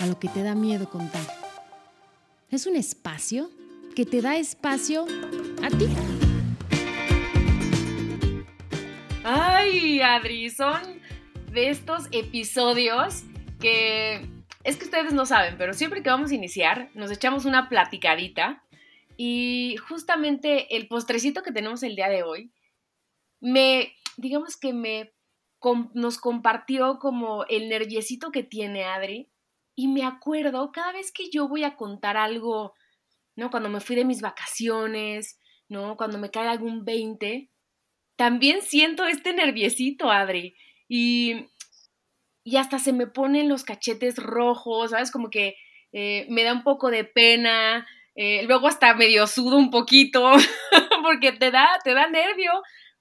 A lo que te da miedo contar. Es un espacio que te da espacio a ti. Ay, Adri, son de estos episodios que es que ustedes no saben, pero siempre que vamos a iniciar, nos echamos una platicadita y justamente el postrecito que tenemos el día de hoy, me, digamos que me, nos compartió como el nerviosito que tiene Adri y me acuerdo cada vez que yo voy a contar algo, ¿no? Cuando me fui de mis vacaciones, ¿no? Cuando me cae algún 20, también siento este nerviosito, Adri. Y y hasta se me ponen los cachetes rojos, ¿sabes? Como que eh, me da un poco de pena, eh, luego hasta medio sudo un poquito, porque te da, te da nervio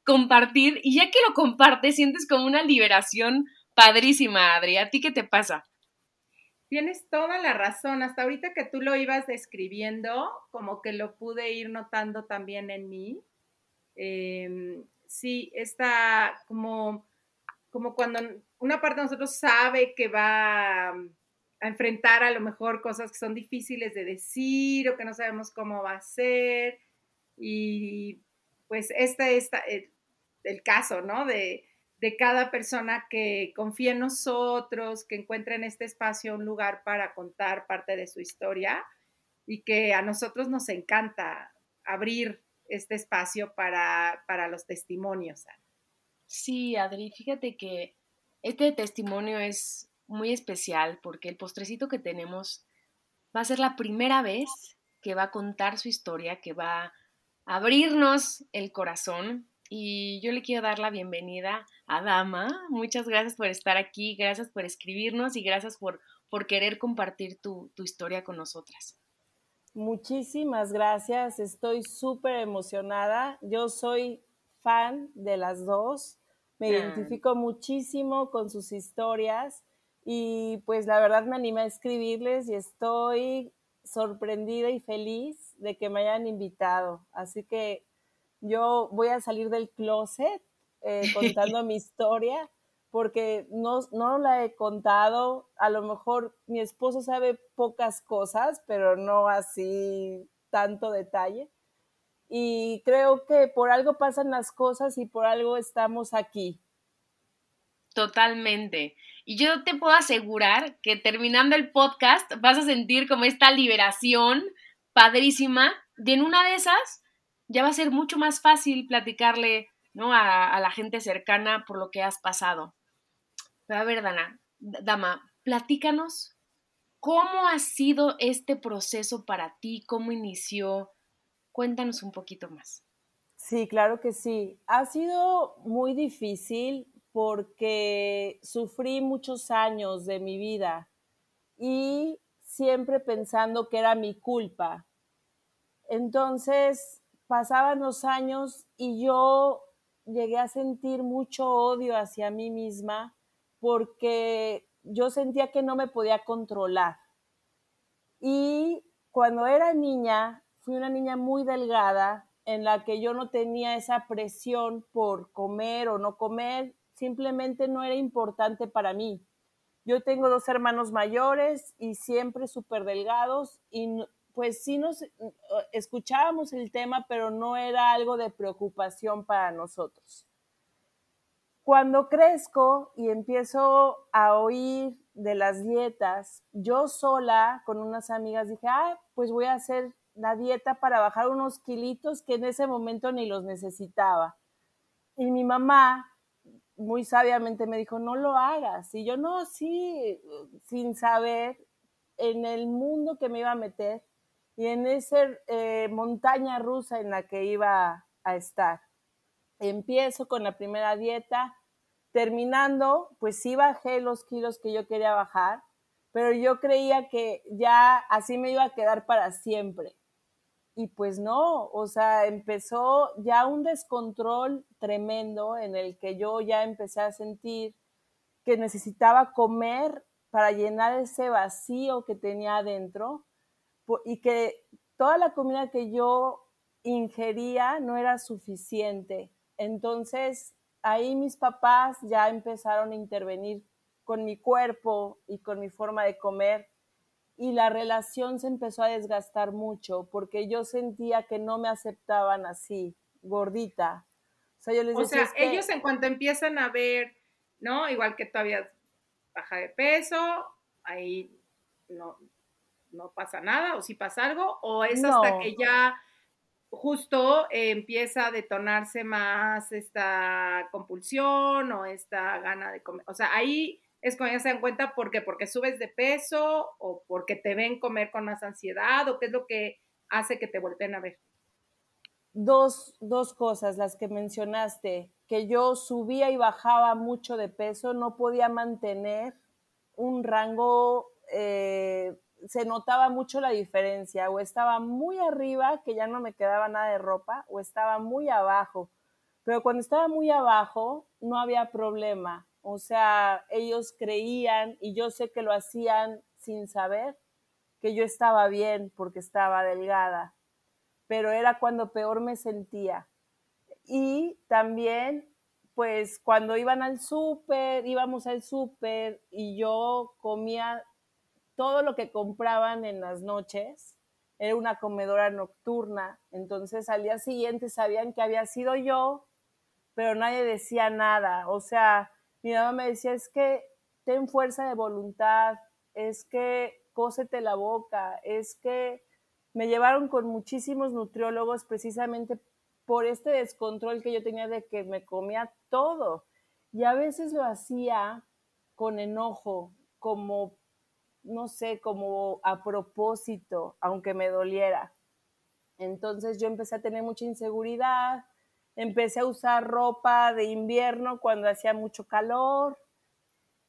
compartir y ya que lo compartes sientes como una liberación padrísima, Adri. ¿A ti qué te pasa? Tienes toda la razón. Hasta ahorita que tú lo ibas describiendo, como que lo pude ir notando también en mí. Em, sí, está como, como cuando una parte de nosotros sabe que va a enfrentar a lo mejor cosas que son difíciles de decir o que no sabemos cómo va a ser. Y pues este es el, caso, ¿no? De, de, cada persona que confía en nosotros, que encuentra en este espacio un lugar para contar parte de su historia y que a nosotros nos encanta abrir este espacio para, para los testimonios. Sí, Adri, fíjate que este testimonio es muy especial porque el postrecito que tenemos va a ser la primera vez que va a contar su historia, que va a abrirnos el corazón. Y yo le quiero dar la bienvenida a Dama. Muchas gracias por estar aquí, gracias por escribirnos y gracias por, por querer compartir tu, tu historia con nosotras. Muchísimas gracias, estoy súper emocionada. Yo soy fan de las dos me identifico muchísimo con sus historias y pues la verdad me animé a escribirles y estoy sorprendida y feliz de que me hayan invitado. Así que yo voy a salir del closet eh, contando mi historia porque no, no la he contado. A lo mejor mi esposo sabe pocas cosas, pero no así tanto detalle y creo que por algo pasan las cosas y por algo estamos aquí. Totalmente. Y yo te puedo asegurar que terminando el podcast vas a sentir como esta liberación padrísima y en una de esas ya va a ser mucho más fácil platicarle ¿no? a, la gente cercana por lo que has pasado. Pero a ver, Dana, Dama, platícanos cómo ha sido este proceso para ti, cómo inició, Cuéntanos un poquito más. Sí, claro que sí. Ha sido muy difícil porque sufrí muchos años de mi vida y siempre pensando que era mi culpa. Entonces pasaban los años y yo llegué a sentir mucho odio hacia mí misma porque yo sentía que no me podía controlar. Y cuando era niña fui una niña muy delgada en la que yo no tenía esa presión por comer o no comer, simplemente no era importante para mí. Yo tengo dos hermanos mayores y siempre súper delgados y pues sí nos eh, escuchábamos el tema, pero no era algo de preocupación para nosotros. Cuando crezco y empiezo a oír de las dietas, yo sola con unas amigas dije, ah, pues voy a hacer la dieta para bajar unos kilitos que en ese momento ni los necesitaba. Y mi mamá muy sabiamente me dijo, no lo hagas. Y yo no, sí, sin saber en el mundo que me iba a meter y en esa eh, montaña rusa en la que iba a estar. Empiezo con la primera dieta, terminando, pues sí bajé los kilos que yo quería bajar, pero yo creía que ya así me iba a quedar para siempre. Y pues no, o sea, empezó ya un descontrol tremendo en el que yo ya empecé a sentir que necesitaba comer para llenar ese vacío que tenía adentro y que toda la comida que yo ingería no era suficiente. Entonces, ahí mis papás ya empezaron a intervenir con mi cuerpo y con mi forma de comer y la relación se empezó a desgastar mucho porque yo sentía que no me aceptaban así, gordita. O sea, yo les decía, ellos en cuanto empiezan a ver, ¿no? Igual que todavía baja de peso, ahí no, no pasa nada, o si pasa algo, o es hasta que ya justo empieza a detonarse más esta compulsión o esta gana de comer. O sea, ahí es cuando ya se dan cuenta por qué, porque subes de peso o porque te ven comer con más ansiedad o qué es lo que hace que te volteen a ver. Dos, dos cosas, las que mencionaste, que yo subía y bajaba mucho de peso, no podía mantener un rango eh, se notaba mucho la diferencia, o estaba muy arriba, que ya no me quedaba nada de ropa, o estaba muy abajo. Pero cuando estaba muy abajo, no había problema. O sea, ellos creían, y yo sé que lo hacían sin saber, que yo estaba bien porque estaba delgada. Pero era cuando peor me sentía. Y también, pues cuando iban al súper, íbamos al súper y yo comía todo lo que compraban en las noches era una comedora nocturna. Entonces al día siguiente sabían que había sido yo, pero nadie decía nada. O sea, mi mamá me decía, es que ten fuerza de voluntad, es que cósete la boca, es que me llevaron con muchísimos nutriólogos precisamente por este descontrol que yo tenía de que me comía todo. Y a veces lo hacía con enojo, como no sé, como a propósito, aunque me doliera. Entonces yo empecé a tener mucha inseguridad, empecé a usar ropa de invierno cuando hacía mucho calor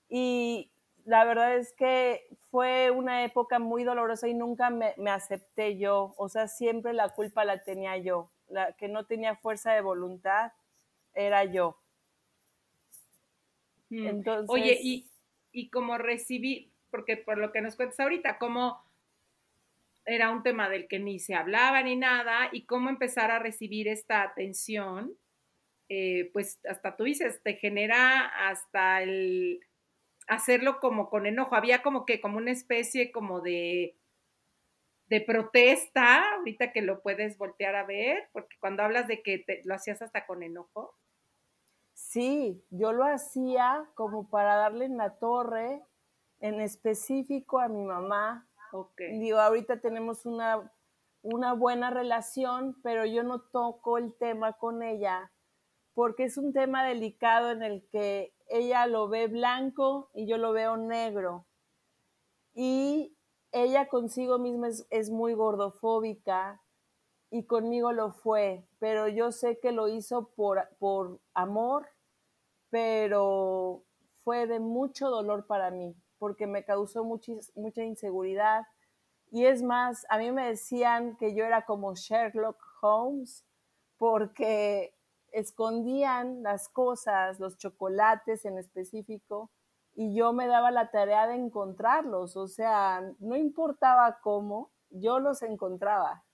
y la verdad es que fue una época muy dolorosa y nunca me, acepté yo, o sea, siempre la culpa la tenía yo, la que no tenía fuerza de voluntad era yo. Mm. Entonces, Oye, y, y como recibí, porque por lo que nos cuentas ahorita, cómo era un tema del que ni se hablaba ni nada y cómo empezar a recibir esta atención, eh, pues hasta tú dices, te genera hasta el hacerlo como con enojo. Había como que, como una especie como de, de protesta, ahorita que lo puedes voltear a ver, porque cuando hablas de que lo hacías hasta con enojo. Sí, yo lo hacía como para darle en la torre en específico a mi mamá. Digo, ahorita tenemos una, una buena relación, pero yo no toco el tema con ella porque es un tema delicado en el que ella lo ve blanco y yo lo veo negro. Y ella consigo misma es, es, muy gordofóbica y conmigo lo fue, pero yo sé que lo hizo por, por amor, pero fue de mucho dolor para mí porque me causó mucha inseguridad. Y es más, a mí me decían que yo era como Sherlock Holmes porque escondían las cosas, los chocolates en específico, y yo me daba la tarea de encontrarlos, o sea, no importaba cómo, yo los encontraba.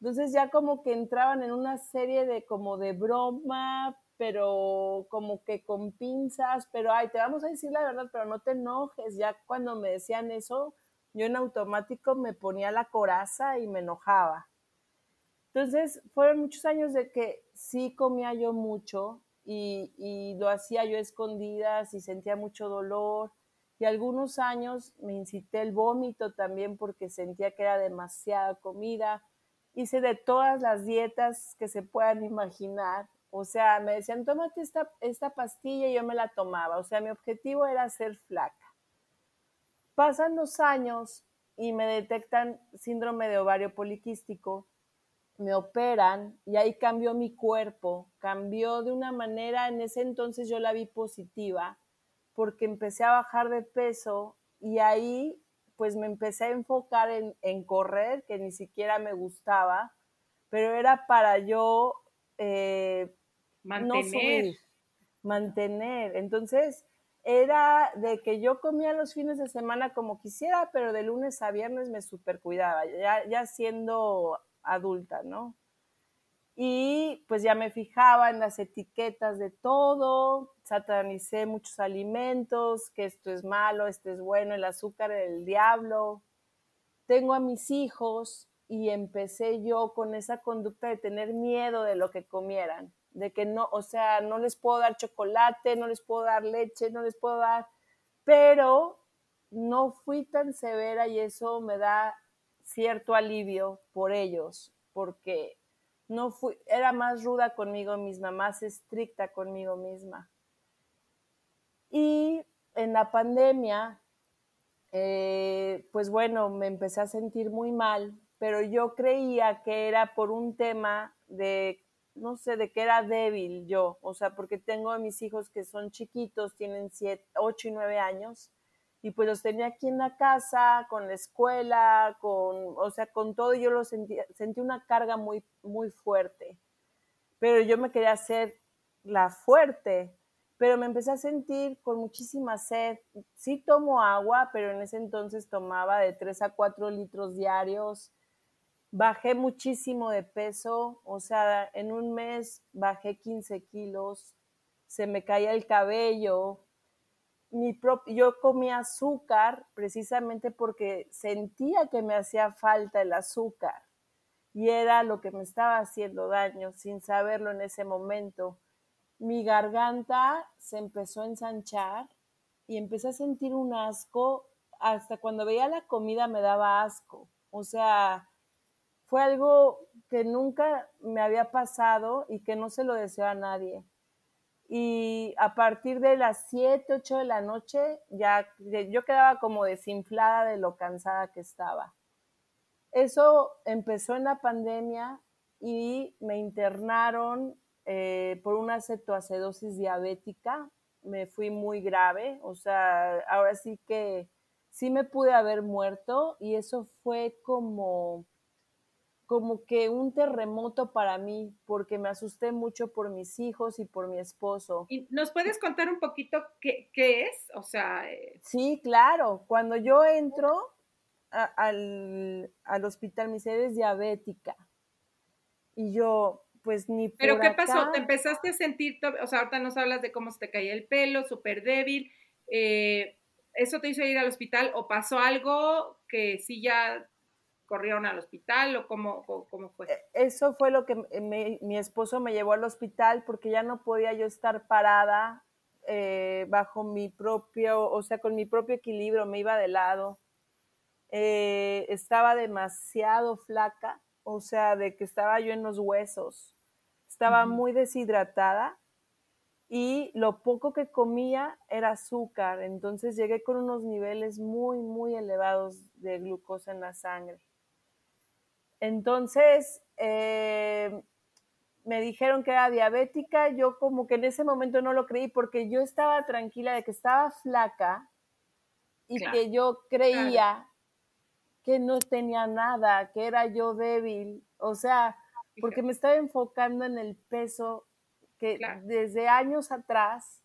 Entonces ya como que entraban en una serie de como de broma, pero como que con pinzas, pero ay, te vamos a decir la verdad, pero no te enojes. Ya cuando me decían eso, yo en automático me ponía la coraza y me enojaba. Entonces, fueron muchos años de que sí comía yo mucho y, y lo hacía yo escondidas y sentía mucho dolor. Y algunos años me incité el vómito también porque sentía que era demasiada comida. Hice de todas las dietas que se puedan imaginar o sea, me decían, tómate esta, esta pastilla y yo me la tomaba. O sea, mi objetivo era ser flaca. Pasan los años y me detectan síndrome de ovario poliquístico, me operan y ahí cambió mi cuerpo, cambió de una manera, en ese entonces yo la vi positiva, porque empecé a bajar de peso y ahí pues me empecé a enfocar en, correr, que ni siquiera me gustaba, pero era para yo eh, mantener. mantener. Entonces, era de que yo comía los fines de semana como quisiera, pero de lunes a viernes me super cuidaba, ya, ya siendo adulta, ¿no? Y pues ya me fijaba en las etiquetas de todo, satanicé muchos alimentos, que esto es malo, esto es bueno, el azúcar el diablo. Tengo a mis hijos y empecé yo con esa conducta de tener miedo de lo que comieran, de que no, o sea, no les puedo dar chocolate, no les puedo dar leche, no les puedo dar, pero no fui tan severa y eso me da cierto alivio por ellos, porque no fui, era más ruda conmigo misma, más estricta conmigo misma. Y en la pandemia, eh, pues bueno, me empecé a sentir muy mal, pero yo creía que era por un tema de, no sé, de que era débil yo, o sea, porque tengo a mis hijos que son chiquitos, tienen siete, 8 y 9 años, y pues los tenía aquí en la casa, con la escuela, con, o sea, con todo, yo lo sentí, sentí una carga muy, muy fuerte. Pero yo me quería hacer la fuerte, pero me empecé a sentir con muchísima sed. Sí tomo agua, pero en ese entonces tomaba de 3 a 4 litros diarios. Bajé muchísimo de peso, o sea, en un mes bajé 15 kilos, se me caía el cabello, mi yo comía azúcar precisamente porque sentía que me hacía falta el azúcar y era lo que me estaba haciendo daño sin saberlo en ese momento. Mi garganta se empezó a ensanchar y empecé a sentir un asco. Hasta cuando veía la comida me daba asco. O sea, fue algo que nunca me había pasado y que no se lo deseo a nadie y a partir de las 7, 8 de la noche ya yo quedaba como desinflada de lo cansada que estaba. Eso empezó en la pandemia y me internaron eh, por una cetoacidosis diabética. Me fui muy grave, o sea, ahora sí que sí me pude haber muerto y eso fue como como que un terremoto para mí, porque me asusté mucho por mis hijos y por mi esposo. ¿Y nos puedes contar un poquito qué, es? O sea... Eh, sí, claro. Cuando yo entro al, hospital, mi sede es diabética. Y yo, pues ni ¿Pero qué pasó? ¿Te empezaste a sentir, o sea, ahorita nos hablas de cómo se te caía el pelo, súper débil. Eh, ¿Eso te hizo ir al hospital o pasó algo que sí ya corrieron al hospital o cómo, cómo fue? E, eso fue lo que mi esposo me llevó al hospital porque ya no podía yo estar parada eh, bajo mi propio, o sea, con mi propio equilibrio, me iba de lado. Eh, estaba demasiado flaca, o sea, de que estaba yo en los huesos. Estaba muy deshidratada y lo poco que comía era azúcar, entonces llegué con unos niveles muy, muy elevados de glucosa en la sangre. Entonces, eh, me dijeron que era diabética, yo como que en ese momento no lo creí porque yo estaba tranquila de que estaba flaca y que yo creía que no tenía nada, que era yo débil, o sea, porque me estaba enfocando en el peso que desde años atrás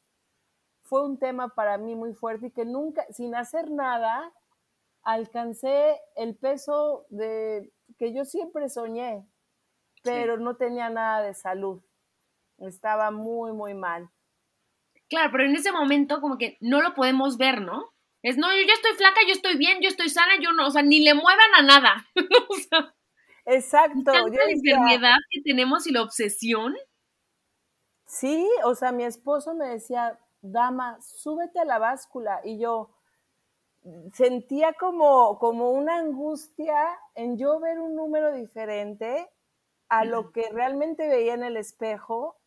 fue un tema para mí muy fuerte y que nunca, sin hacer nada, alcancé el peso de que yo siempre soñé, pero no tenía nada de salud. Estaba muy, muy mal. Claro, pero en ese momento como que no lo podemos ver, ¿no? Es, no, yo ya estoy flaca, yo estoy bien, yo estoy sana, yo no, o sea, ni le muevan a nada. Exacto. la enfermedad que tenemos y la obsesión. Sí, o sea, mi esposo me decía, dama, súbete a la báscula. Y yo, sentía como, como una angustia en yo ver un número diferente a lo que realmente veía en el espejo.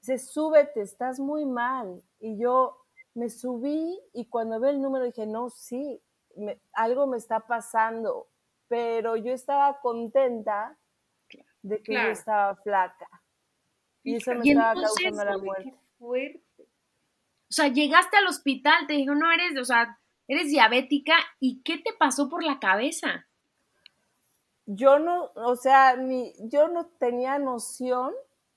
Dice, súbete, estás muy mal. Y yo me subí y cuando ve el número dije, no, sí, algo me está pasando. Pero yo estaba contenta de que yo estaba flaca. Y eso me estaba causando la muerte. O sea, llegaste al hospital, te dijo, no eres, o sea, eres diabética y qué te pasó por la cabeza. Yo no, o sea, ni, yo no tenía noción,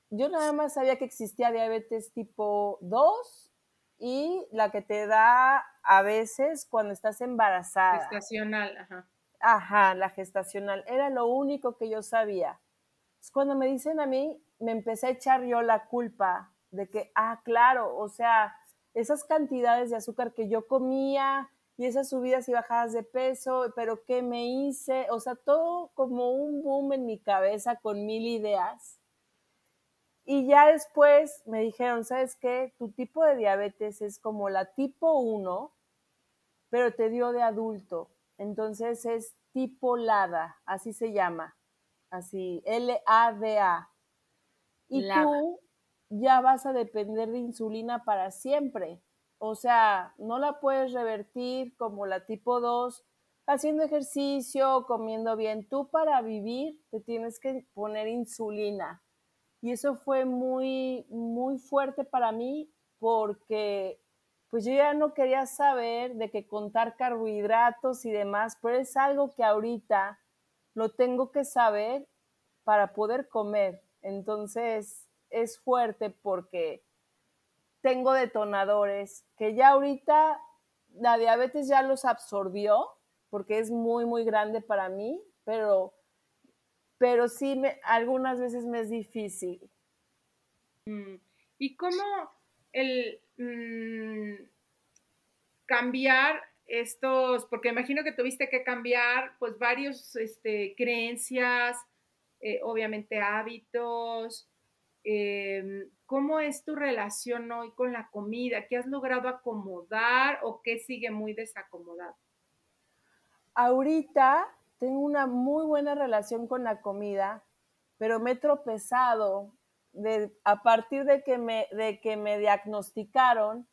yo nada más sabía que existía diabetes tipo 2 y la que te da a veces cuando estás embarazada. Gestacional, ajá. Ajá, la gestacional. Era lo único que yo sabía. Cuando me dicen a mí, me empecé a echar yo la culpa de que, ah, claro, o sea, esas cantidades de azúcar que yo comía y esas subidas y bajadas de peso, pero ¿qué me hice? O sea, todo como un boom en mi cabeza con mil ideas. Y ya después me dijeron, ¿sabes qué? Tu tipo de diabetes es como la tipo 1, pero te dio de adulto. Entonces es tipo LADA, así se llama. Así, L-A-D-A. Y tú ya vas a depender de insulina para siempre. O sea, no la puedes revertir como la tipo 2, haciendo ejercicio, comiendo bien. Tú para vivir te tienes que poner insulina. Y eso fue muy, muy fuerte para mí porque pues yo ya no quería saber de que contar carbohidratos y demás, pero es algo que ahorita lo tengo que saber para poder comer. Entonces es fuerte porque tengo detonadores que ya ahorita la diabetes ya los absorbió porque es muy, muy grande para mí, pero, pero sí me, algunas veces me es difícil. Mm, ¿Y cómo el mm, cambiar estos, porque imagino que tuviste que cambiar pues varios este, creencias, eh, obviamente hábitos, em, ¿cómo es tu relación hoy con la comida? ¿Qué has logrado acomodar o qué sigue muy desacomodado? Ahorita tengo una muy buena relación con la comida, pero me he tropezado de, a partir de que, me, de que me diagnosticaron.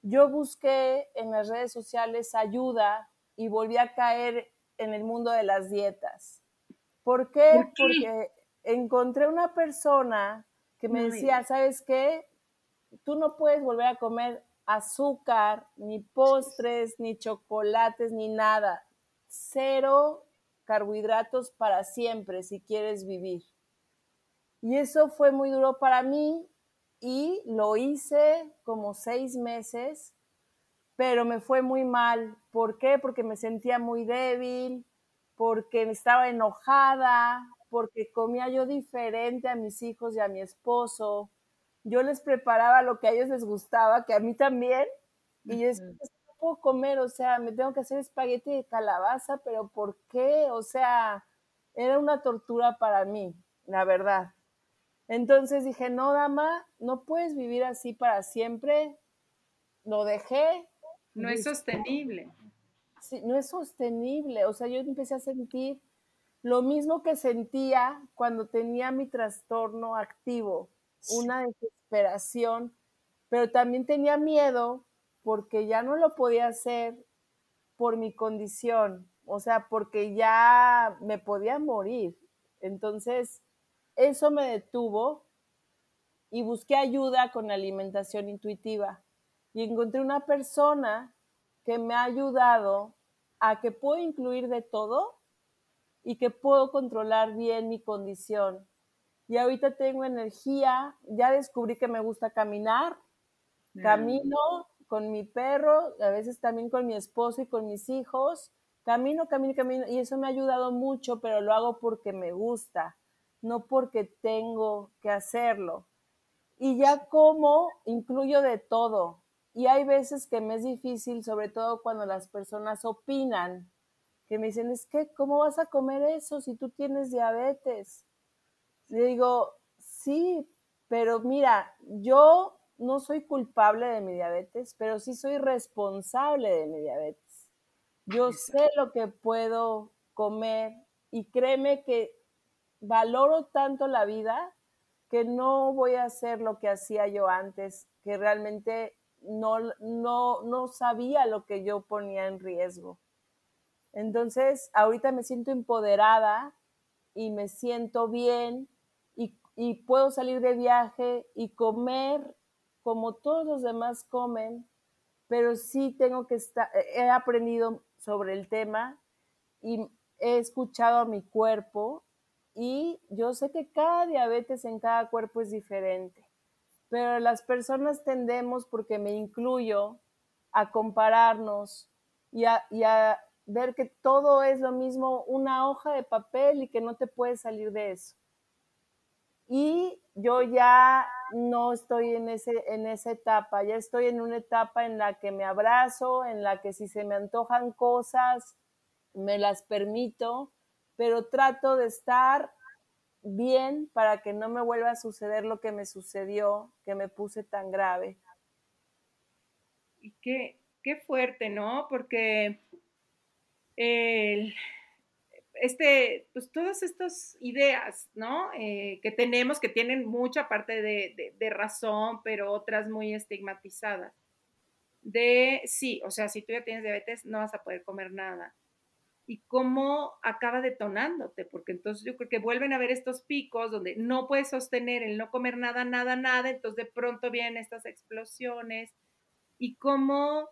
Yo busqué en las redes sociales ayuda y volví a caer en el mundo de las dietas. ¿Por qué? Porque encontré una persona que me decía, ¿sabes qué? Tú no puedes volver a comer azúcar, ni postres, ni chocolates, ni nada. Cero carbohidratos para siempre si quieres vivir. Y eso fue muy duro para mí y lo hice como seis meses, pero me fue muy mal. ¿Por qué? Porque me sentía muy débil, porque estaba enojada, porque comía yo diferente a mis hijos y a mi esposo. Yo les preparaba lo que a ellos les gustaba, que a mí también, y yo decía, pues, no puedo comer, o sea, me tengo que hacer espagueti de calabaza, pero ¿por qué? O sea, era una tortura para mí, la verdad. Entonces dije, no, dama, no puedes vivir así para siempre. Lo dejé. No es sostenible no es sostenible. O sea, yo empecé a sentir lo mismo que sentía cuando tenía mi trastorno activo, una desesperación, pero también tenía miedo porque ya no lo podía hacer por mi condición, o sea, porque ya me podía morir. Entonces, eso me detuvo y busqué ayuda con alimentación intuitiva y encontré una persona que me ha ayudado a que puedo incluir de todo y que puedo controlar bien mi condición. Y ahorita tengo energía, ya descubrí que me gusta caminar, camino con mi perro, a veces también con mi esposo y con mis hijos, camino, camino, camino, y eso me ha ayudado mucho, pero lo hago porque me gusta, no porque tengo que hacerlo. Y ya como, incluyo de todo, y hay veces que me es difícil, sobre todo cuando las personas opinan, que me dicen, es que, ¿cómo vas a comer eso si tú tienes diabetes? Le digo, sí, pero mira, yo no soy culpable de mi diabetes, pero sí soy responsable de mi diabetes. Yo sé lo que puedo comer y créeme que valoro tanto la vida que no voy a hacer lo que hacía yo antes, que realmente no, no, no sabía lo que yo ponía en riesgo. Entonces, ahorita me siento empoderada y me siento bien y, puedo salir de viaje y comer como todos los demás comen, pero sí tengo que estar, he aprendido sobre el tema y he escuchado a mi cuerpo y yo sé que cada diabetes en cada cuerpo es diferente, pero las personas tendemos, porque me incluyo, a compararnos y a, y a ver que todo es lo mismo, una hoja de papel y que no te puedes salir de eso. Y yo ya no estoy en, ese, en esa etapa, ya estoy en una etapa en la que me abrazo, en la que si se me antojan cosas, me las permito, pero trato de estar bien para que no me vuelva a suceder lo que me sucedió, que me puse tan grave. Y qué, qué fuerte, ¿no? Porque el, este, pues todas estas ideas, ¿no? Eh, que tenemos, que tienen mucha parte de, de, razón, pero otras muy estigmatizadas. De, sí, o sea, si tú ya tienes diabetes, no vas a poder comer nada. Y cómo acaba detonándote, porque entonces yo creo que vuelven a ver estos picos donde no puedes sostener el no comer nada, nada, nada, entonces de pronto vienen estas explosiones y cómo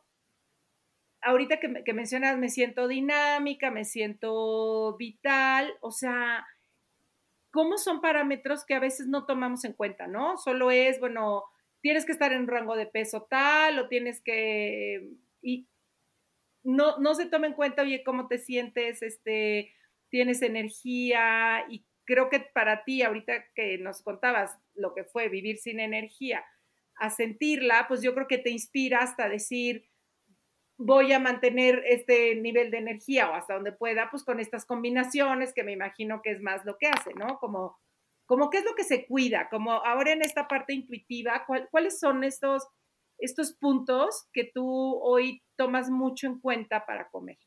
ahorita que, mencionas, me siento dinámica, me siento vital, o sea, ¿cómo son parámetros que a veces no tomamos en cuenta, no? Solo es, bueno, tienes que estar en un rango de peso tal o tienes que... Y no, no se toma en cuenta, oye, cómo te sientes, este, tienes energía y creo que para ti, ahorita que nos contabas lo que fue vivir sin energía, a sentirla, pues yo creo que te inspira hasta decir, voy a mantener este nivel de energía o hasta donde pueda, pues con estas combinaciones que me imagino que es más lo que hace, ¿no? Como, como qué es lo que se cuida, como ahora en esta parte intuitiva, ¿cuáles son estos, estos puntos que tú hoy tomas mucho en cuenta para comer?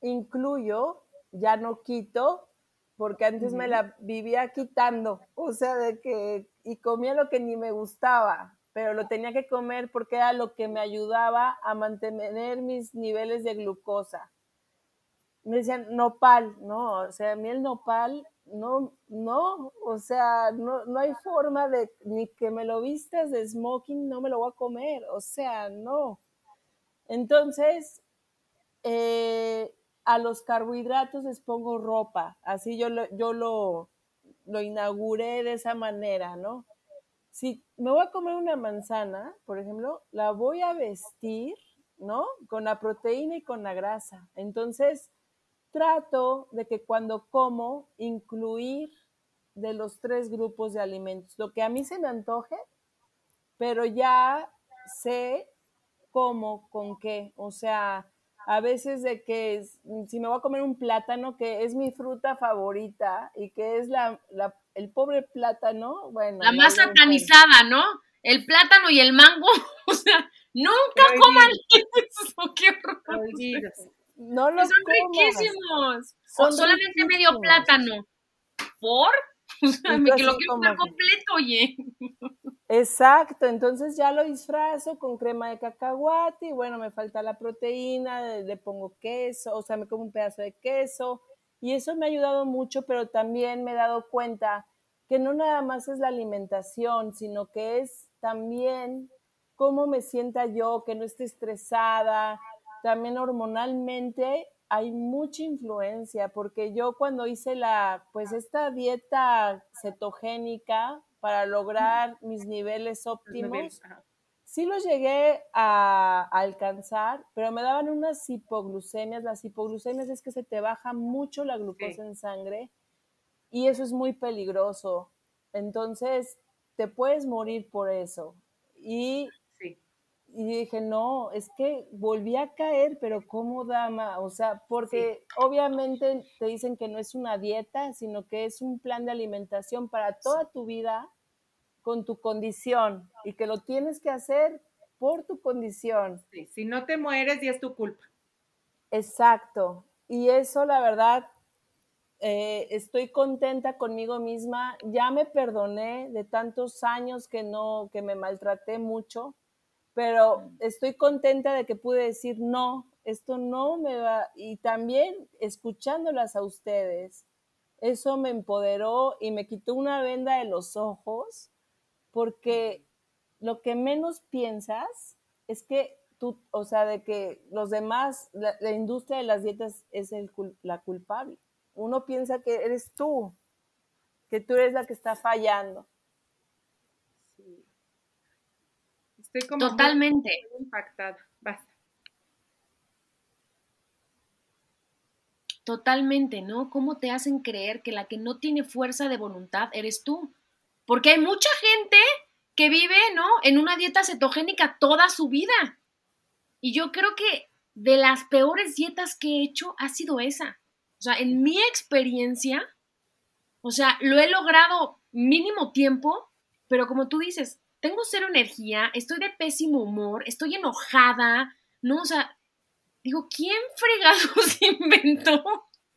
Incluyo, ya no quito, porque antes me la vivía quitando, o sea, de que, y comía lo que ni me gustaba, pero lo tenía que comer porque era lo que me ayudaba a mantener mis niveles de glucosa. Me decían nopal, no, o sea, a mí el nopal, no, no, o sea, no, no hay forma de ni que me lo vistas de smoking, no me lo voy a comer, o sea, no. Entonces, eh, a los carbohidratos les pongo ropa, así yo yo lo, lo inauguré de esa manera, ¿no? Si me voy a comer una manzana, por ejemplo, la voy a vestir, ¿no? Con la proteína y con la grasa. Entonces, trato de que cuando como, incluir de los tres grupos de alimentos, lo que a mí se me antoje, pero ya sé cómo, con qué. O sea, a veces de que si me voy a comer un plátano, que es mi fruta favorita y que es la, la el pobre plátano, bueno. La más satanizada, ¿no? El plátano y el mango, o sea, nunca coman eso, qué horror. No los Son riquísimos. o solamente medio plátano. ¿Por? O sea, me que lo quiero comer completo, oye. Exacto, entonces ya lo disfrazo con crema de cacahuate y bueno, me falta la proteína, le pongo queso, o sea, me como un pedazo de queso, y eso me ha ayudado mucho, pero también me he dado cuenta que no nada más es la alimentación, sino que es también cómo me sienta yo, que no esté estresada. También hormonalmente hay mucha influencia, porque yo cuando hice la, pues esta dieta cetogénica para lograr mis niveles óptimos, Sí los llegué a, alcanzar, pero me daban unas hipoglucemias. Las hipoglucemias es que se te baja mucho la glucosa en sangre y eso es muy peligroso. Entonces, te puedes morir por eso. Y, y dije, no, es que volví a caer, pero ¿cómo, dama? O sea, porque obviamente te dicen que no es una dieta, sino que es un plan de alimentación para toda tu vida con tu condición y que lo tienes que hacer por tu condición. si no te mueres, ya es tu culpa. Exacto. Y eso, la verdad, eh, estoy contenta conmigo misma. Ya me perdoné de tantos años que no, que me maltraté mucho, pero estoy contenta de que pude decir no, esto no me va. Y también escuchándolas a ustedes, eso me empoderó y me quitó una venda de los ojos porque lo que menos piensas es que tú, o sea, de que los demás, la, industria de las dietas es el, la culpable. Uno piensa que eres tú, que tú eres la que está fallando. Sí. Estoy como totalmente impactada. Basta. Totalmente, ¿no? ¿Cómo te hacen creer que la que no tiene fuerza de voluntad eres tú? Porque hay mucha gente que vive, ¿no? En una dieta cetogénica toda su vida. Y yo creo que de las peores dietas que he hecho ha sido esa. O sea, en mi experiencia, o sea, lo he logrado mínimo tiempo, pero como tú dices, tengo cero energía, estoy de pésimo humor, estoy enojada, ¿no? O sea, Digo, ¿quién fregados inventó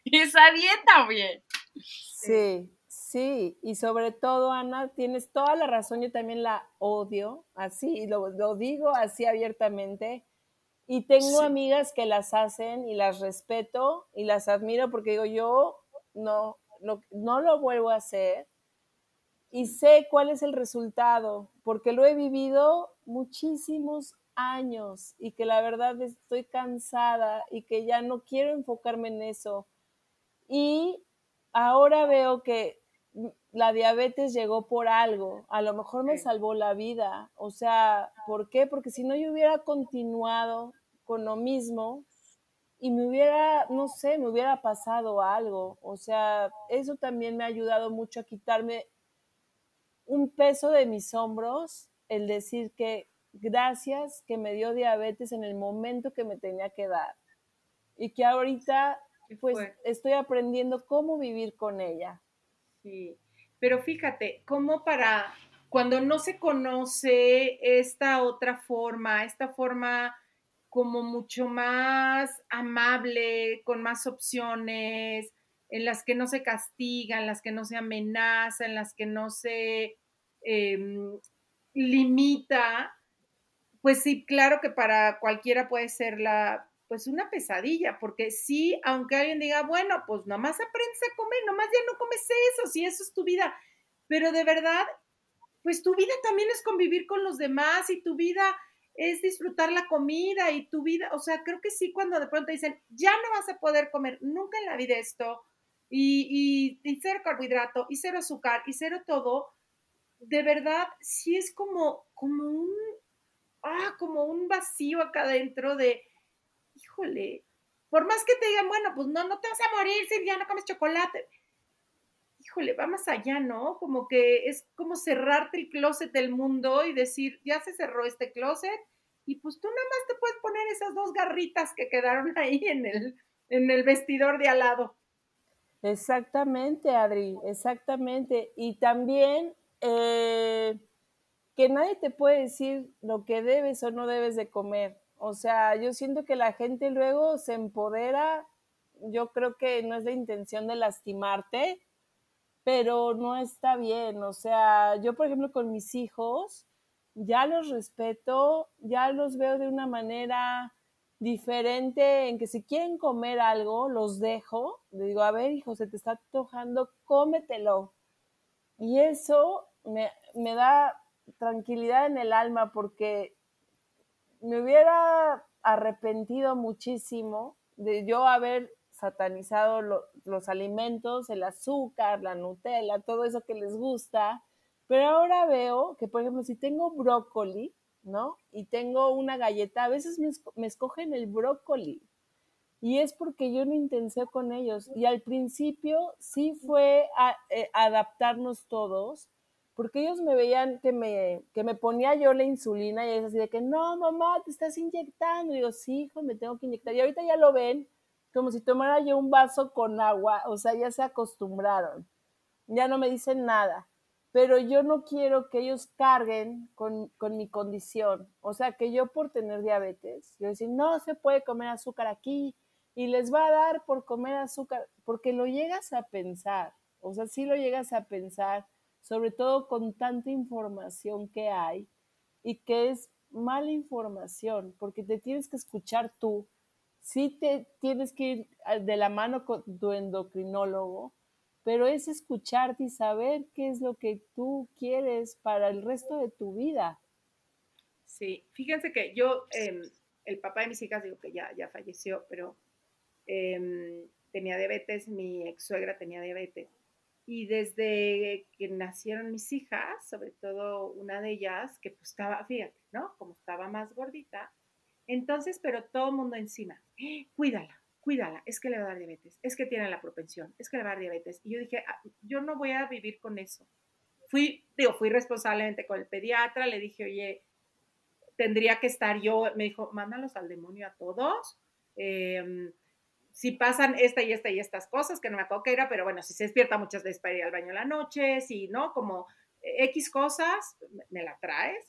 esa dieta, bien? Sí, sí, y sobre todo, Ana, tienes toda la razón, yo también la odio, así, lo, lo digo así abiertamente, y tengo amigas que las hacen y las respeto y las admiro porque digo, yo no, no, no lo vuelvo a hacer y sé cuál es el resultado, porque lo he vivido muchísimos años y que la verdad estoy cansada y que ya no quiero enfocarme en eso. Y ahora veo que la diabetes llegó por algo, a lo mejor me salvó la vida, o sea, ¿por qué? Porque si no yo hubiera continuado con lo mismo y me hubiera, no sé, me hubiera pasado algo, o sea, eso también me ha ayudado mucho a quitarme un peso de mis hombros, el decir que gracias que me dio diabetes en el momento que me tenía que dar y que ahorita pues estoy aprendiendo cómo vivir con ella. Sí, pero fíjate, cómo para cuando no se conoce esta otra forma, esta forma como mucho más amable, con más opciones, en las que no se castiga, en las que no se amenaza, en las que no se em, limita, pues sí, claro que para cualquiera puede ser la, pues una pesadilla, porque sí, aunque alguien diga, bueno, pues nomás aprendes a comer, nomás ya no comes eso, si eso es tu vida, pero de verdad, pues tu vida también es convivir con los demás y tu vida es disfrutar la comida y tu vida, o sea, creo que sí cuando de pronto dicen, ya no vas a poder comer nunca en la vida esto, y, y, y cero carbohidrato, y cero azúcar, y cero todo, de verdad, sí es como, como un, ah, como un vacío acá adentro de, híjole, por más que te digan, bueno, pues no, no te vas a morir si ya no comes chocolate. Híjole, va más allá, ¿no? Como que es como cerrarte el closet del mundo y decir, ya se cerró este closet y pues tú nada más te puedes poner esas dos garritas que quedaron ahí en el, en el vestidor de al lado. Exactamente, Adri, exactamente. Y también eh, que nadie te puede decir lo que debes o no debes de comer. O sea, yo siento que la gente luego se empodera, yo creo que no es la intención de lastimarte, pero no está bien. O sea, yo por ejemplo con mis hijos, ya los respeto, ya los veo de una manera diferente en que si quieren comer algo, los dejo. Digo, a ver, hijo, se te está tojando, cómetelo. Y eso me, me da tranquilidad en el alma porque me hubiera arrepentido muchísimo de yo haber satanizado los alimentos, el azúcar, la Nutella, todo eso que les gusta, pero ahora veo que, por ejemplo, si tengo brócoli, ¿no? Y tengo una galleta, a veces me, escogen el brócoli. Y es porque yo no intensé con ellos. Y al principio sí fue eh, adaptarnos todos, porque ellos me veían que me, que me ponía yo la insulina y es así de que, no, mamá, te estás inyectando. Y digo, sí, hijo, me tengo que inyectar. Y ahorita ya lo ven como si tomara yo un vaso con agua, o sea, ya se acostumbraron, ya no me dicen nada. Pero yo no quiero que ellos carguen con, con mi condición. O sea, que yo por tener diabetes, yo decir, no se puede comer azúcar aquí y les va a dar por comer azúcar, porque lo llegas a pensar. O sea, sí lo llegas a pensar sobre todo con tanta información que hay y que es mala información, porque te tienes que escuchar tú, sí te tienes que ir de la mano con tu endocrinólogo, pero es escucharte y saber qué es lo que tú quieres para el resto de tu vida. Sí, fíjense que yo em, el papá de mis hijas, digo que ya, ya falleció, pero em, tenía diabetes, mi ex suegra tenía diabetes. Y desde que nacieron mis hijas, sobre todo una de ellas, que pues estaba, fíjate, ¿no? Como estaba más gordita, entonces, pero todo el mundo encima, cuídala, cuídala, es que le va a dar diabetes, es que tiene la propensión, es que le va a dar diabetes. Y yo dije, ah, yo no voy a vivir con eso. Fui, digo, fui responsablemente con el pediatra, le dije, oye, tendría que estar yo, me dijo, mándalos al demonio a todos. Em, si pasan esta y esta y estas cosas, que no me acuerdo qué era, pero bueno, si se despierta muchas veces para ir al baño en la noche, si no, como X cosas, me la traes,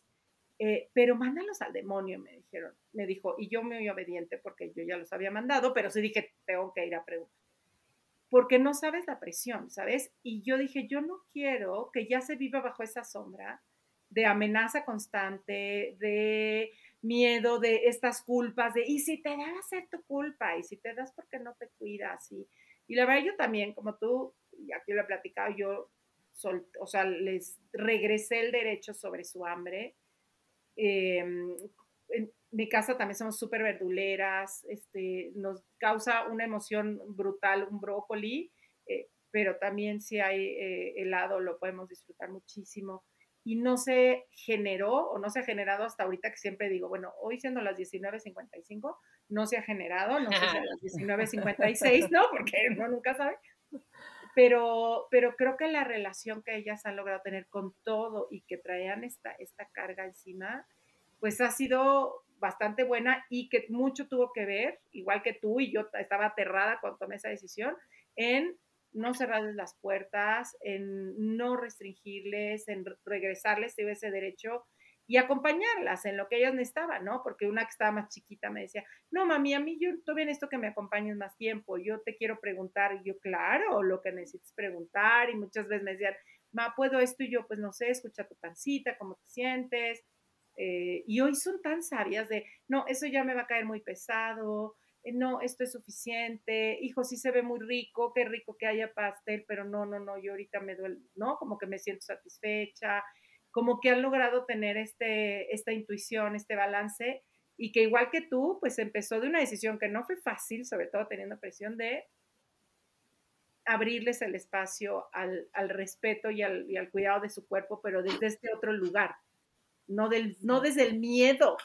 eh, pero mándalos al demonio, me dijeron, me dijo, y yo oí obediente porque yo ya los había mandado, pero sí dije, tengo que ir a preguntar. Porque no sabes la presión, ¿sabes? Y yo dije, yo no quiero que ya se viva bajo esa sombra de amenaza constante, de miedo, de estas culpas, de, y si te da a ser tu culpa, y si te das porque no te cuidas, y, y la verdad yo también, como tú, aquí lo he platicado, yo, o sea, les regresé el derecho sobre su hambre. Em, en mi casa también somos súper verduleras, este, nos causa una emoción brutal un brócoli, eh, pero también si hay eh, helado lo podemos disfrutar muchísimo y no se generó o no se ha generado hasta ahorita que siempre digo, bueno, hoy siendo las 19.55, no se ha generado, no sé si a las 19.56, ¿no? Porque uno nunca sabe. Pero, pero creo que la relación que ellas han logrado tener con todo y que traían esta, esta carga encima, pues ha sido bastante buena y que mucho tuvo que ver, igual que tú y yo estaba aterrada cuando tomé esa decisión, en no cerrarles las puertas, en no restringirles, en regresarles ese derecho y acompañarlas en lo que ellas necesitaban, ¿no? Porque una que estaba más chiquita me decía, no, mami, a mí yo, bien esto que me acompañes más tiempo, yo te quiero preguntar, yo, claro, lo que necesites preguntar, y muchas veces me decían, ma, ¿puedo esto? Y yo, pues no sé, escucha tu pancita, cómo te sientes, eh, y hoy son tan sabias de, no, eso ya me va a caer muy pesado, no, esto es suficiente, hijo, sí se ve muy rico, qué rico que haya pastel, pero no, no, no, yo ahorita me duele, ¿no? Como que me siento satisfecha, como que han logrado tener este, esta intuición, este balance, y que igual que tú, pues empezó de una decisión que no fue fácil, sobre todo teniendo presión de abrirles el espacio al, respeto y al, y al, cuidado de su cuerpo, pero desde este otro lugar, no, del, no desde el miedo,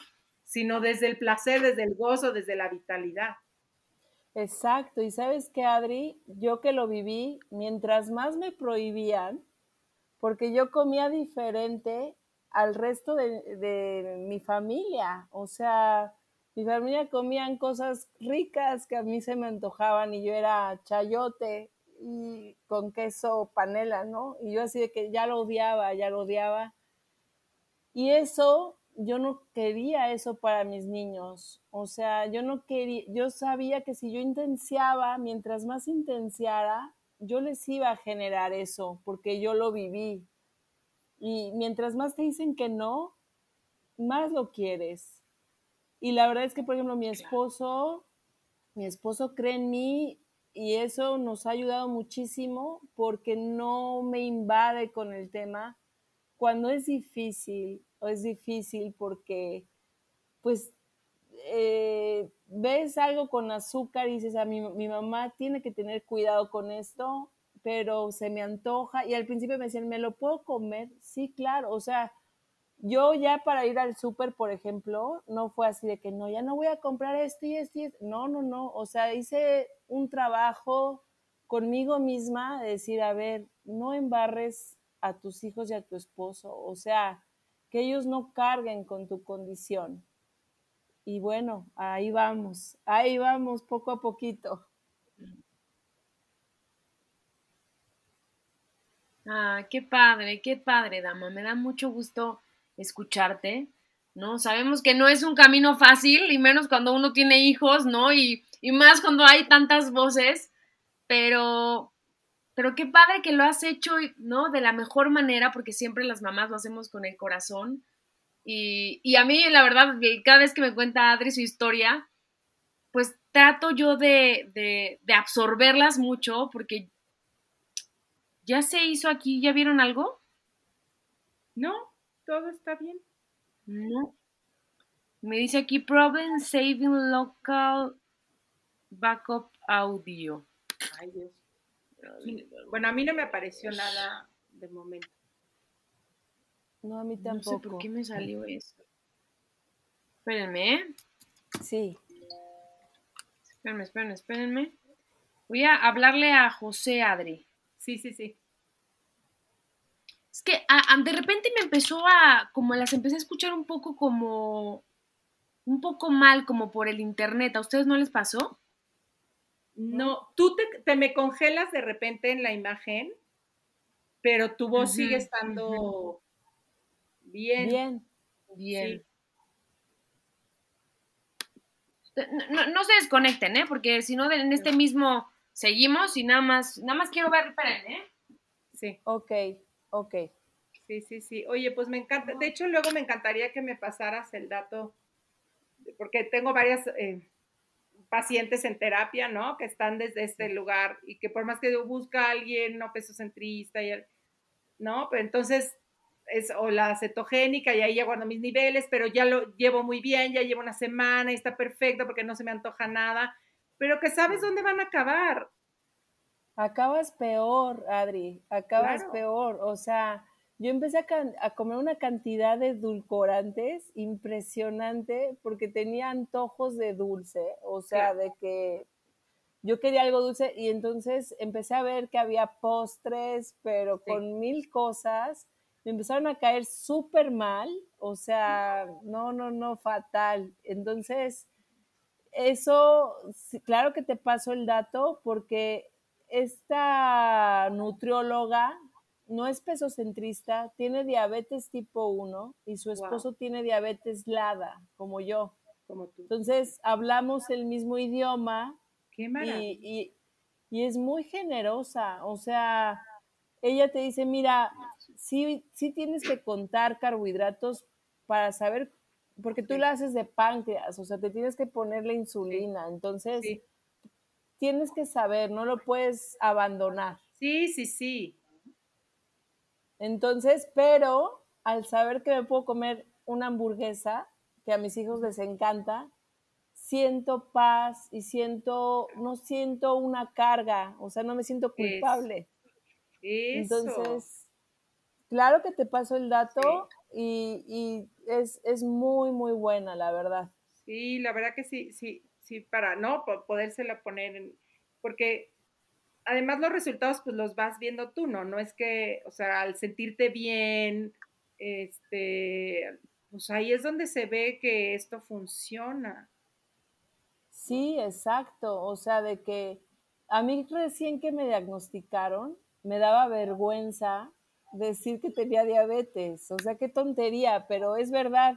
sino desde el placer, desde el gozo, desde la vitalidad. Exacto, y sabes que Adri, yo que lo viví, mientras más me prohibían, porque yo comía diferente al resto de, mi familia, o sea, mi familia comían cosas ricas que a mí se me antojaban y yo era chayote y con queso panela, ¿no? Y yo así de que ya lo odiaba, ya lo odiaba. Y eso yo no quería eso para mis niños. O sea, yo no quería, yo sabía que si yo intenciaba, mientras más intenciara, yo les iba a generar eso, porque yo lo viví. Y mientras más te dicen que no, más lo quieres. Y la verdad es que, por ejemplo, mi esposo, mi esposo cree en mí y eso nos ha ayudado muchísimo porque no me invade con el tema. Cuando es difícil, es difícil porque, pues, eh, ves algo con azúcar y dices, a mi, mi mamá tiene que tener cuidado con esto, pero se me antoja. Y al principio me decían, ¿me lo puedo comer? Sí, claro. O sea, yo ya para ir al súper, por ejemplo, no fue así de que no, ya no voy a comprar esto y esto y esto. No, no, no. O sea, hice un trabajo conmigo misma de decir, a ver, no embarres a tus hijos y a tu esposo. O sea, que ellos no carguen con tu condición. Y bueno, ahí vamos, ahí vamos poco a poquito. Ah, qué padre, qué padre, dama. Me da mucho gusto escucharte, ¿no? Sabemos que no es un camino fácil, y menos cuando uno tiene hijos, ¿no? Y, y más cuando hay tantas voces, pero pero qué padre que lo has hecho, ¿no? De la mejor manera, porque siempre las mamás lo hacemos con el corazón. Y, a mí, la verdad, cada vez que me cuenta Adri su historia, pues trato yo de, de, absorberlas mucho, porque ya se hizo aquí, ¿ya vieron algo? No, todo está bien. No. Me dice aquí problem saving local backup audio. Ay, Dios. Bueno, a mí no me apareció nada de momento. No, a mí No tampoco. sé por qué me salió eso. Espérenme, ¿eh? Sí. Espérenme, espérenme, espérenme. Voy a hablarle a José Adri. Sí, sí, sí. Es que a- a- de repente me empezó a, como las empecé a escuchar un poco como, un poco mal, como por el internet. ¿A ustedes no les pasó? No, tú te, te me congelas de repente en la imagen, pero tu voz sigue estando bien. Bien. Bien. No, no- no se desconecten, ¿eh? Porque si no, en este mismo seguimos y nada más, nada más quiero ver, esperen, ¿eh? Sí, Ok, ok. sí, sí, sí. Oye, pues me encanta. De hecho, luego me encantaría que me pasaras el dato, porque tengo varias eh, pacientes en terapia, ¿no? Que están desde este lugar y que por más que yo busca a alguien no pesocentrista, y el- ¿no? Pero entonces es o la cetogénica y ahí ya guardo mis niveles, pero ya lo llevo muy bien, ya llevo una semana y está perfecto porque no se me antoja nada, pero que sabes dónde van a acabar. Acabas peor, Adri, acabas Claro. peor. O sea, yo empecé a, comer una cantidad de edulcorantes impresionante porque tenía antojos de dulce, o sea, Claro. de que yo quería algo dulce y entonces empecé a ver que había postres, pero Sí. con mil cosas. Me empezaron a caer súper mal, o sea, no, no, no, fatal. Entonces, eso, claro que te paso el dato porque esta nutrióloga no es pesocentrista, tiene diabetes tipo 1 y su Wow. esposo tiene diabetes LADA, como yo. Como tú. Entonces, hablamos el mismo idioma Qué y, y- y es muy generosa. O sea, ella te dice, mira, sí, sí tienes que contar carbohidratos para saber, porque tú Sí. la haces de páncreas, o sea, te tienes que poner la insulina. Entonces, Sí, tienes que saber, no lo puedes abandonar. sí, sí, sí. Entonces, pero al saber que me puedo comer una hamburguesa, que a mis hijos les encanta, siento paz y siento, no siento una carga, o sea, no me siento culpable. Eso. Entonces, claro que te paso el dato y, y es, es muy, muy buena, la verdad. Sí, la verdad que sí, sí, sí, para no Po- podérsela poner en, porque además los resultados pues los vas viendo tú, ¿no? No es que, o sea, al sentirte bien, este, pues ahí es donde se ve que esto funciona. Sí, exacto. O sea, de que a mí recién que me diagnosticaron, me daba vergüenza decir que tenía diabetes. O sea, qué tontería, pero es verdad.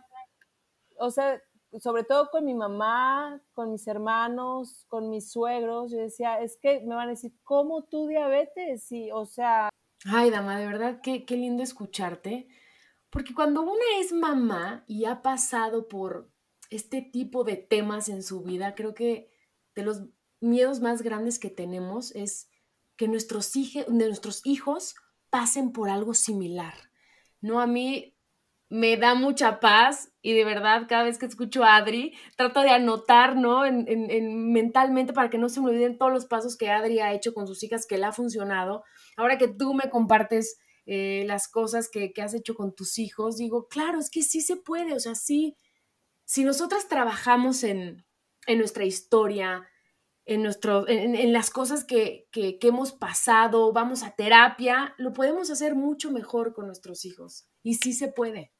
O sea, sobre todo con mi mamá, con mis hermanos, con mis suegros, yo decía, es que me van a decir, ¿cómo tú diabetes? Y, o sea, Ay, dama, de verdad, qué, qué lindo escucharte. Porque cuando una es mamá y ha pasado por este tipo de temas en su vida, creo que de los miedos más grandes que tenemos es que nuestros, hije- nuestros hijos pasen por algo similar. No, a mí me da mucha paz y de verdad cada vez que escucho a Adri trato de anotar, ¿no? En, en- en- mentalmente para que no se me olviden todos los pasos que Adri ha hecho con sus hijas que le ha funcionado. Ahora que tú me compartes eh, las cosas que, que has hecho con tus hijos, digo, claro, es que sí se puede, o sea, sí, si nosotras trabajamos en, en nuestra historia, en, nuestro, en, en las cosas que, que hemos pasado, vamos a terapia, lo podemos hacer mucho mejor con nuestros hijos. Y sí se puede.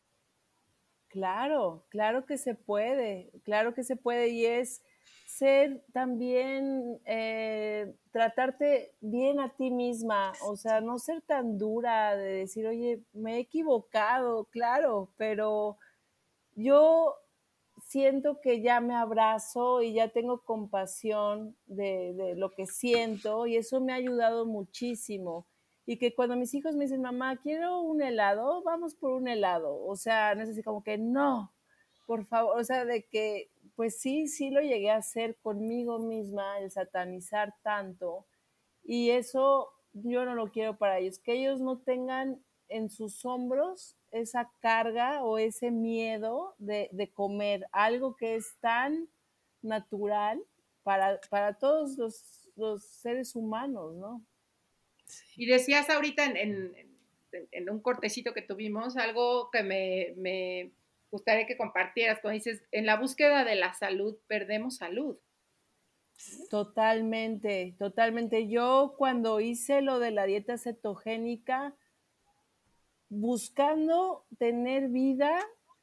Claro, claro que se puede, claro que se puede y es ser también, eh, tratarte bien a ti misma, o sea, no ser tan dura de decir, oye, me he equivocado, claro, pero yo siento que ya me abrazo y ya tengo compasión de, de lo que siento y eso me ha ayudado muchísimo. Y que cuando mis hijos me dicen, mamá, quiero un helado, vamos por un helado. O sea, no es así como que no, por favor. O sea, de que, pues sí, sí lo llegué a hacer conmigo misma, el satanizar tanto. Y eso yo no lo quiero para ellos, que ellos no tengan en sus hombros esa carga o ese miedo de, comer algo que es tan natural para, para todos los, seres humanos, ¿no? Y decías ahorita en, un cortecito que tuvimos algo que me, me gustaría que compartieras, cuando dices, en la búsqueda de la salud perdemos salud. Totalmente, totalmente. Yo cuando hice lo de la dieta cetogénica, buscando tener vida,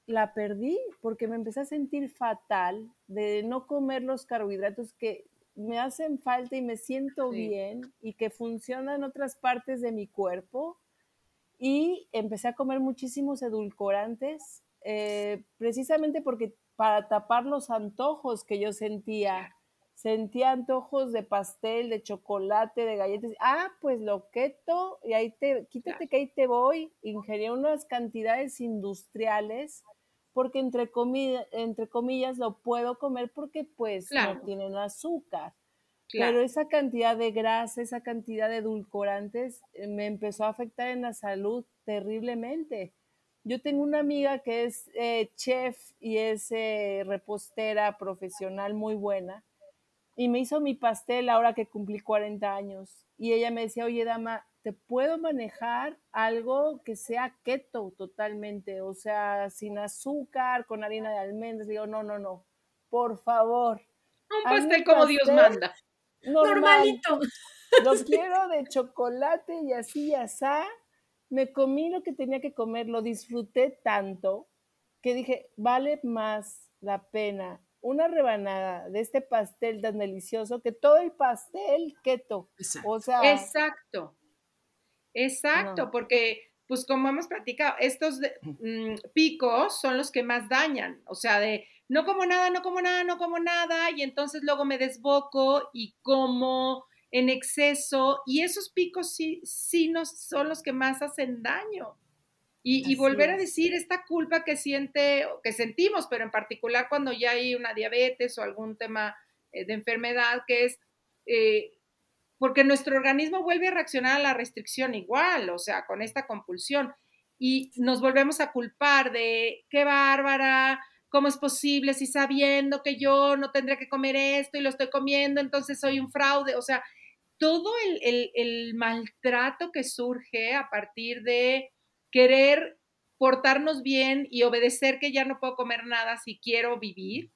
la perdí porque me empecé a sentir fatal de no comer los carbohidratos que me hacen falta y me siento bien y que funcionan en otras partes de mi cuerpo. Y empecé a comer muchísimos edulcorantes, eh, precisamente porque para tapar los antojos que yo sentía sentía antojos de pastel, de chocolate, de galletas. Ah, pues lo keto, y ahí te, quítate que ahí te voy, ingerir unas cantidades industriales, porque entre, entre comillas lo puedo comer porque pues no tienen azúcar. Pero esa cantidad de grasa, esa cantidad de edulcorantes eh, me empezó a afectar en la salud terriblemente. Yo tengo una amiga que es eh, chef y es eh, repostera profesional muy buena y me hizo mi pastel ahora que cumplí 40 años. Y ella me decía, oye, dama, ¿te puedo manejar algo que sea keto totalmente? O sea, sin azúcar, con harina de almendras. Digo, no, no, no, por favor. Un pastel como Dios manda. Normalito. Lo quiero de chocolate y así y asá. Me comí lo que tenía que comer, lo disfruté tanto que dije, vale más la pena una rebanada de este pastel tan delicioso que todo el pastel keto. Exacto. O sea, exacto. Exacto, porque pues como hemos platicado, estos mm, picos son los que más dañan, o sea, de no como nada, no como nada, no como nada, y entonces luego me desboco y como en exceso, y esos picos sí, sí nos, son los que más hacen daño. Y, volver a decir esta culpa que siente, que sentimos, pero en particular cuando ya hay una diabetes o algún tema eh, de enfermedad, que es eh, porque nuestro organismo vuelve a reaccionar a la restricción igual, o sea, con esta compulsión. Y nos volvemos a culpar de qué bárbara, cómo es posible si sabiendo que yo no tendría que comer esto y lo estoy comiendo, entonces soy un fraude. O sea, todo el maltrato que surge a partir de querer portarnos bien y obedecer que ya no puedo comer nada si quiero vivir.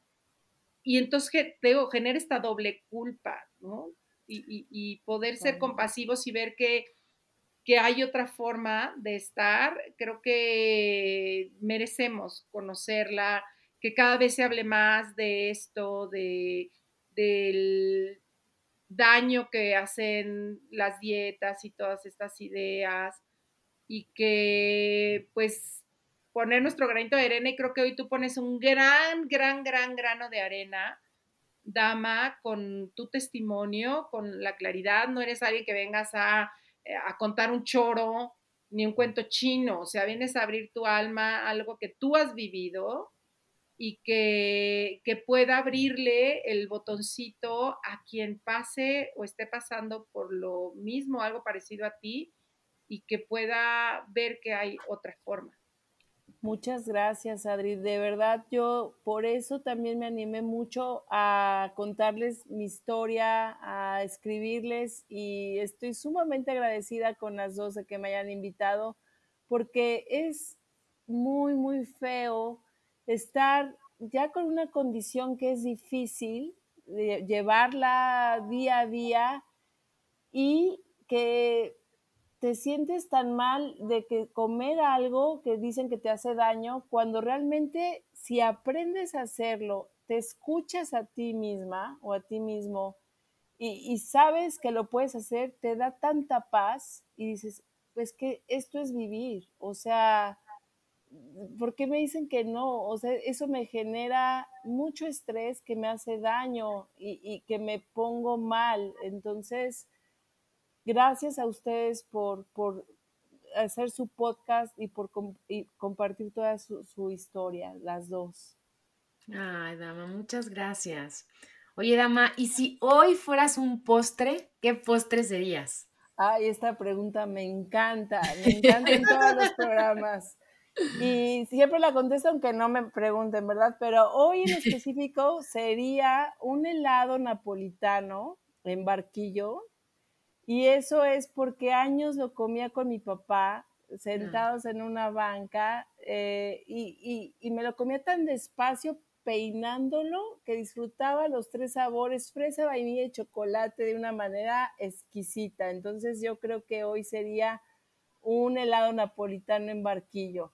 Y entonces tengo, genera esta doble culpa, ¿no? Y, poder ser compasivos y ver que, que hay otra forma de estar, creo que merecemos conocerla, que cada vez se hable más de esto, de, del daño que hacen las dietas y todas estas ideas, y que pues poner nuestro granito de arena y creo que hoy tú pones un gran, gran, gran grano de arena, dama, con tu testimonio, con la claridad, no eres alguien que vengas a, eh, a contar un choro ni un cuento chino, o sea, vienes a abrir tu alma, algo que tú has vivido y que, que, pueda abrirle el botoncito a quien pase o esté pasando por lo mismo, algo parecido a ti, y que pueda ver que hay otra forma. Muchas gracias, Adri. De verdad, yo por eso también me animé mucho a contarles mi historia, a escribirles y estoy sumamente agradecida con las dos de que me hayan invitado porque es muy, muy feo estar ya con una condición que es difícil, llevarla día a día y que te sientes tan mal de que comer algo que dicen que te hace daño, cuando realmente si aprendes a hacerlo, te escuchas a ti misma o a ti mismo y, sabes que lo puedes hacer, te da tanta paz y dices, pues que esto es vivir, o sea, ¿por qué me dicen que no? O sea, eso me genera mucho estrés que me hace daño y, y que me pongo mal. Entonces, Gracias a ustedes por, hacer su podcast y por compartir toda su, historia, las dos. Ay, Dama, muchas gracias. Oye, Dama, ¿y si hoy fueras un postre, qué postre serías? Ay, esta pregunta me encanta, me encanta en todos los programas. Y siempre la contesto aunque no me pregunten, ¿verdad? Pero hoy en específico sería un helado napolitano en barquillo. Y eso es porque años lo comía con mi papá, sentados en una banca, eh, y, y me lo comía tan despacio peinándolo que disfrutaba los tres sabores, fresa, vainilla y chocolate de una manera exquisita. Entonces yo creo que hoy sería un helado napolitano en barquillo.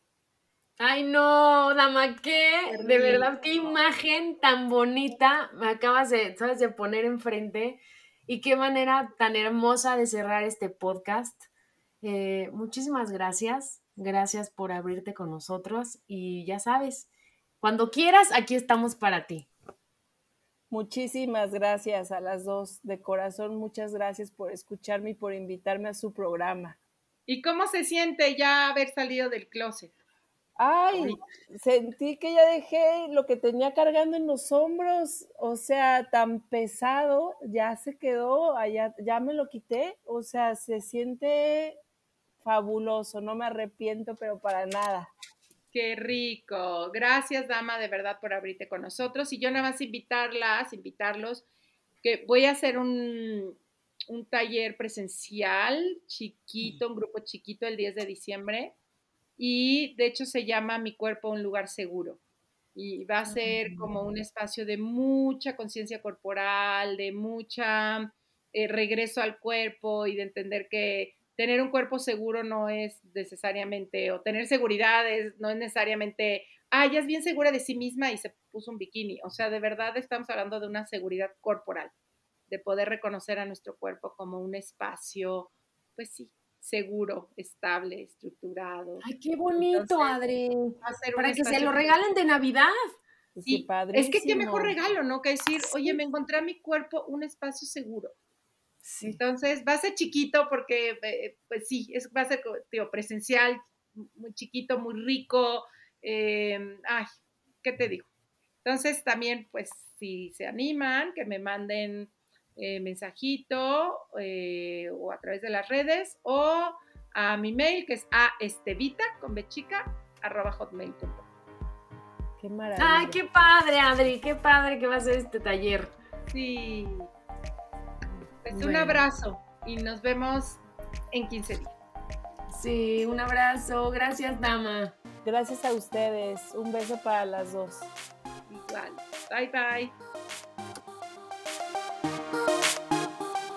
Ay, no, dama, qué, de verdad, qué imagen tan bonita me acabas de, ¿sabes? de poner enfrente y qué manera tan hermosa de cerrar este podcast. Eh, muchísimas gracias, gracias por abrirte con nosotros y ya sabes, cuando quieras, aquí estamos para ti. Muchísimas gracias a las dos, de corazón, muchas gracias por escucharme y por invitarme a su programa. ¿Y cómo se siente ya haber salido del closet? Ay, sentí que ya dejé lo que tenía cargando en los hombros, o sea, tan pesado, ya se quedó, allá, ya me lo quité, o sea, se siente fabuloso, no me arrepiento, pero para nada. Qué rico. Gracias, dama, de verdad, por abrirte con nosotros. Y yo nada más invitarlas, invitarlos, que voy a hacer un, un taller presencial chiquito, un grupo chiquito el 10 de diciembre y de hecho se llama Mi cuerpo un lugar seguro. Y va a ser como un espacio de mucha conciencia corporal, de mucha eh, regreso al cuerpo y de entender que tener un cuerpo seguro no es necesariamente, o tener seguridad no es necesariamente, ah, ya es bien segura de sí misma y se puso un bikini. O sea, de verdad estamos hablando de una seguridad corporal, de poder reconocer a nuestro cuerpo como un espacio, pues sí, seguro, estable, estructurado. Ay, qué bonito, Adri. Para que se lo regalen de Navidad. Sí, padre. Es que qué mejor regalo, ¿no? Que decir, oye, me encontré a mi cuerpo un espacio seguro. Sí. Entonces, va a ser chiquito porque, eh, pues sí, es, va a ser tío, presencial, muy chiquito, muy rico. Em, ay, ¿qué te digo? Entonces, también, pues, si se animan, que me manden eh, mensajito eh, o a través de las redes o a mi mail que es a estevita con bechica arroba hotmail.com. Qué maravilla. Ay, qué padre, Adri, qué padre que va a ser este taller. Sí. Pues un abrazo y nos vemos en 15 días. Sí, un abrazo. Gracias, dama. Gracias a ustedes. Un beso para las dos. Igual. Bye, bye.